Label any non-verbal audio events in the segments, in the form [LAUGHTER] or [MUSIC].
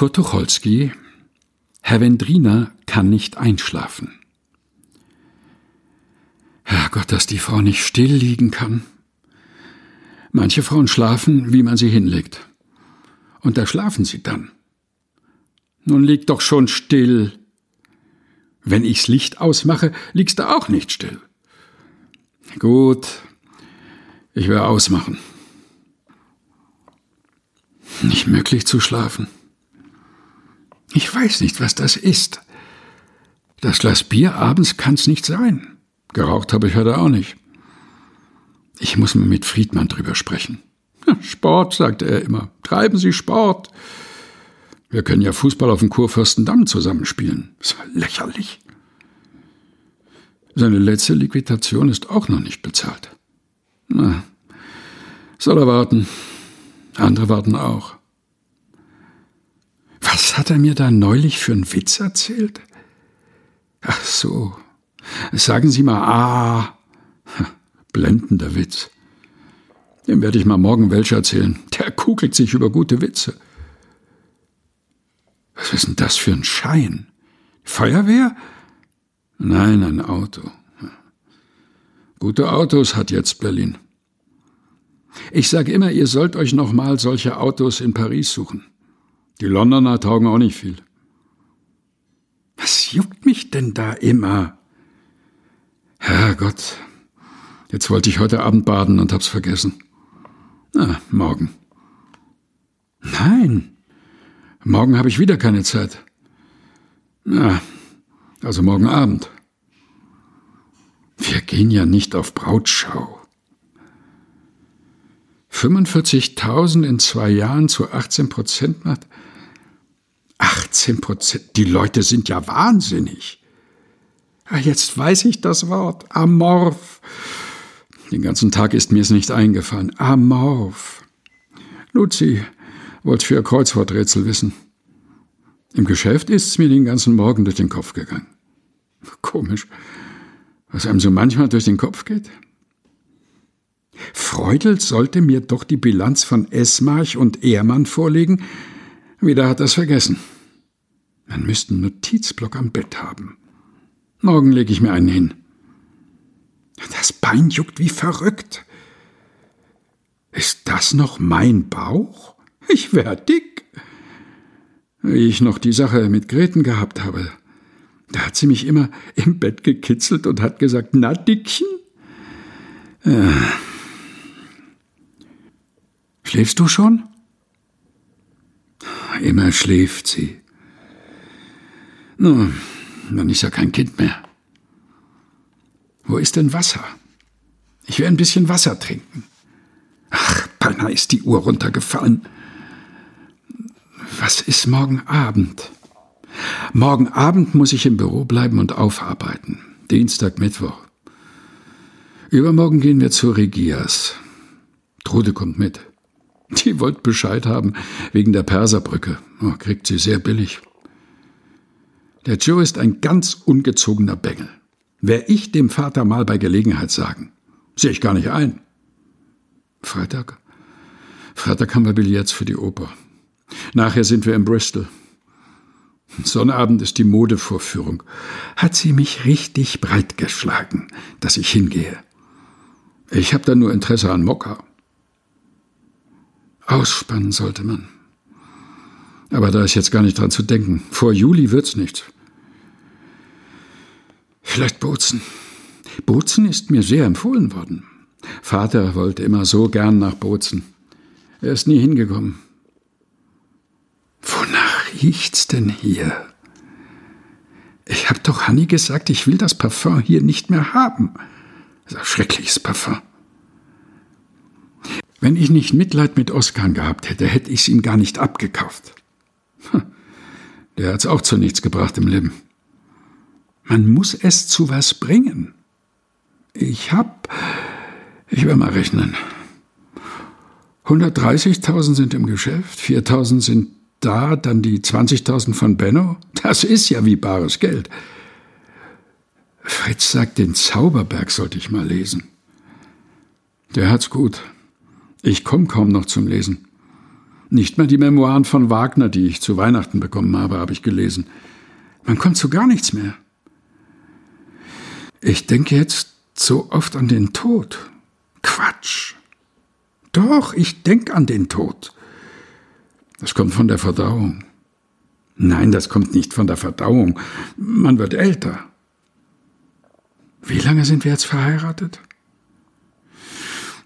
Kurt Tucholsky Herr Wendriner kann nicht einschlafen. Herrgott, dass die Frau nicht still liegen kann. Manche Frauen schlafen, wie man sie hinlegt. Und da schlafen sie dann. Nun lieg doch schon still. Wenn ich's Licht ausmache, liegst du auch nicht still. Gut, ich will ausmachen. Nicht möglich zu schlafen. Ich weiß nicht, was das ist. Das Glas Bier abends kann's nicht sein. Geraucht habe ich heute auch nicht. Ich muss mal mit Friedmann drüber sprechen. Sport, sagte er immer. Treiben Sie Sport. Wir können ja Fußball auf dem Kurfürstendamm zusammenspielen. War lächerlich. Seine letzte Liquidation ist auch noch nicht bezahlt. Na, soll er warten. Andere warten auch. Was hat er mir da neulich für einen Witz erzählt? Ach so. Sagen Sie mal ah. Blendender Witz. Dem werde ich mal morgen welche erzählen. Der kugelt sich über gute Witze. Was ist denn das für ein Schein? Feuerwehr? Nein, ein Auto. Gute Autos hat jetzt Berlin. Ich sage immer, ihr sollt euch noch mal solche Autos in Paris suchen. Die Londoner taugen auch nicht viel. Was juckt mich denn da immer? Herrgott, jetzt wollte ich heute Abend baden und hab's vergessen. Na, morgen. Nein, morgen habe ich wieder keine Zeit. Na, also morgen Abend. Wir gehen ja nicht auf Brautschau. 45.000 in zwei Jahren zu 18 Prozent macht 18 Prozent. Die Leute sind ja wahnsinnig. Ah, jetzt weiß ich das Wort. Amorph. Den ganzen Tag ist mir es nicht eingefallen. Amorph. Luzi wollte für ihr Kreuzworträtsel wissen. Im Geschäft ist es mir den ganzen Morgen durch den Kopf gegangen. Komisch, was einem so manchmal durch den Kopf geht. Freudel sollte mir doch die Bilanz von Esmarch und Ehrmann vorlegen. Wieder hat er's vergessen. Man müsste einen Notizblock am Bett haben. Morgen lege ich mir einen hin. Das Bein juckt wie verrückt. Ist das noch mein Bauch? Ich wär dick. Wie ich noch die Sache mit Greten gehabt habe, da hat sie mich immer im Bett gekitzelt und hat gesagt, na Dickchen? Äh. Schläfst du schon? Immer schläft sie. Nun, dann ist ja kein Kind mehr. Wo ist denn Wasser? Ich will ein bisschen Wasser trinken. Ach, beinahe ist die Uhr runtergefallen. Was ist morgen Abend? Morgen Abend muss ich im Büro bleiben und aufarbeiten. Dienstag, Mittwoch. Übermorgen gehen wir zu Regias. Trude kommt mit. [LAUGHS] Die wollt Bescheid haben wegen der Perserbrücke. Oh, kriegt sie sehr billig. Der Joe ist ein ganz ungezogener Bengel. Wär ich dem Vater mal bei Gelegenheit sagen. Sehe ich gar nicht ein. Freitag? Freitag haben wir Billets für die Oper. Nachher sind wir in Bristol. Sonnabend ist die Modevorführung. Hat sie mich richtig breit geschlagen, dass ich hingehe. Ich habe da nur Interesse an Mokka. Ausspannen sollte man. Aber da ist jetzt gar nicht dran zu denken. Vor Juli wird's nichts. Vielleicht Bozen. Bozen ist mir sehr empfohlen worden. Vater wollte immer so gern nach Bozen. Er ist nie hingekommen. Wonach riecht's denn hier? Ich hab doch Hanni gesagt, ich will das Parfum hier nicht mehr haben. Das ist ein schreckliches Parfum. Wenn ich nicht Mitleid mit Oskar gehabt hätte, hätte ich es ihm gar nicht abgekauft. Der hat's auch zu nichts gebracht im Leben. Man muss es zu was bringen. Ich hab, ich will mal rechnen. 130.000 sind im Geschäft, 4.000 sind da, dann die 20.000 von Benno. Das ist ja wie bares Geld. Fritz sagt, den Zauberberg sollte ich mal lesen. Der hat's gut. Ich komme kaum noch zum Lesen. Nicht mal die Memoiren von Wagner, die ich zu Weihnachten bekommen habe, habe ich gelesen. Man kommt zu gar nichts mehr. Ich denke jetzt so oft an den Tod. Quatsch. Doch, ich denke an den Tod. Das kommt von der Verdauung. Nein, das kommt nicht von der Verdauung. Man wird älter. Wie lange sind wir jetzt verheiratet?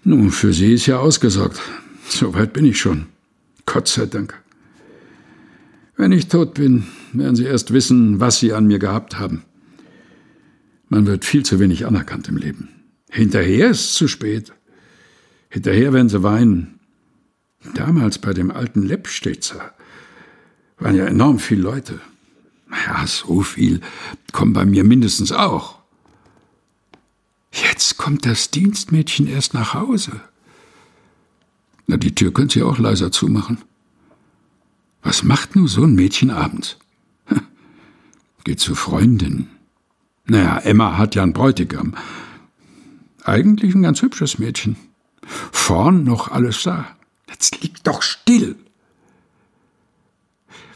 Nun, für Sie ist ja ausgesorgt. Soweit bin ich schon. Gott sei Dank. Wenn ich tot bin, werden Sie erst wissen, was Sie an mir gehabt haben. Man wird viel zu wenig anerkannt im Leben. Hinterher ist zu spät. Hinterher werden Sie weinen. Damals bei dem alten Leppstetzer waren ja enorm viele Leute. Ja, so viel kommen bei mir mindestens auch. Kommt das Dienstmädchen erst nach Hause. Na, die Tür könnt ihr auch leiser zumachen. Was macht nun so ein Mädchen abends? Geht zu Freundin. Naja, Emma hat ja einen Bräutigam. Eigentlich ein ganz hübsches Mädchen. Vorn noch alles da. Jetzt liegt doch still.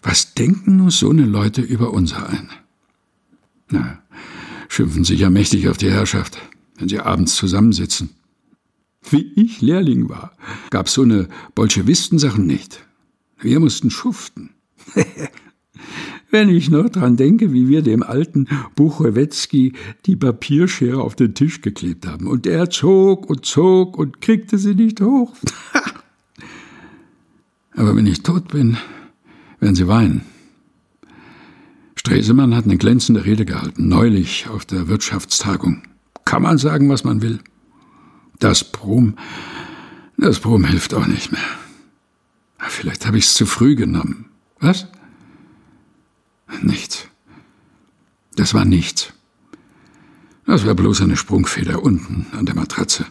Was denken nun so eine Leute über unser ein? Na, schimpfen sich ja mächtig auf die Herrschaft, wenn sie abends zusammensitzen. Wie ich Lehrling war, gab's so eine Bolschewistensachen nicht. Wir mussten schuften. [LAUGHS] Wenn ich noch dran denke, wie wir dem alten Buchowetzki die Papierschere auf den Tisch geklebt haben. Und er zog und zog und kriegte sie nicht hoch. [LAUGHS] Aber wenn ich tot bin, werden sie weinen. Stresemann hat eine glänzende Rede gehalten, neulich auf der Wirtschaftstagung. Kann man sagen, was man will. Das Brom, das Brom hilft auch nicht mehr. Vielleicht habe ich es zu früh genommen. Was? Nichts. Das war nichts. Das war bloß eine Sprungfeder unten an der Matratze.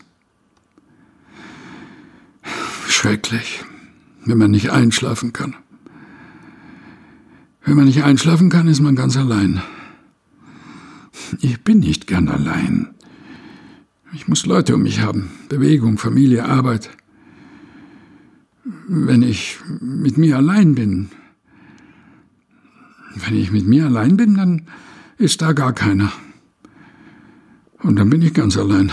Schrecklich, wenn man nicht einschlafen kann. Wenn man nicht einschlafen kann, ist man ganz allein. Ich bin nicht gern allein. Ich muss Leute um mich haben. Bewegung, Familie, Arbeit. Wenn ich mit mir allein bin, wenn ich mit mir allein bin, dann ist da gar keiner. Und dann bin ich ganz allein.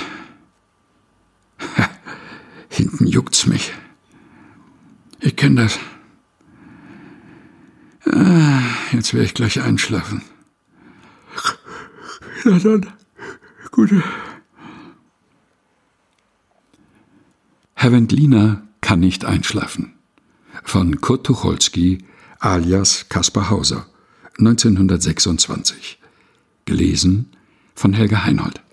[LAUGHS] Hinten juckt's mich. Ich kenne das. Ah, jetzt werde ich gleich einschlafen. Na dann, gute. Herr Wendliner kann nicht einschlafen. Von Kurt Tucholsky alias Kaspar Hauser 1926. Gelesen von Helga Heinold.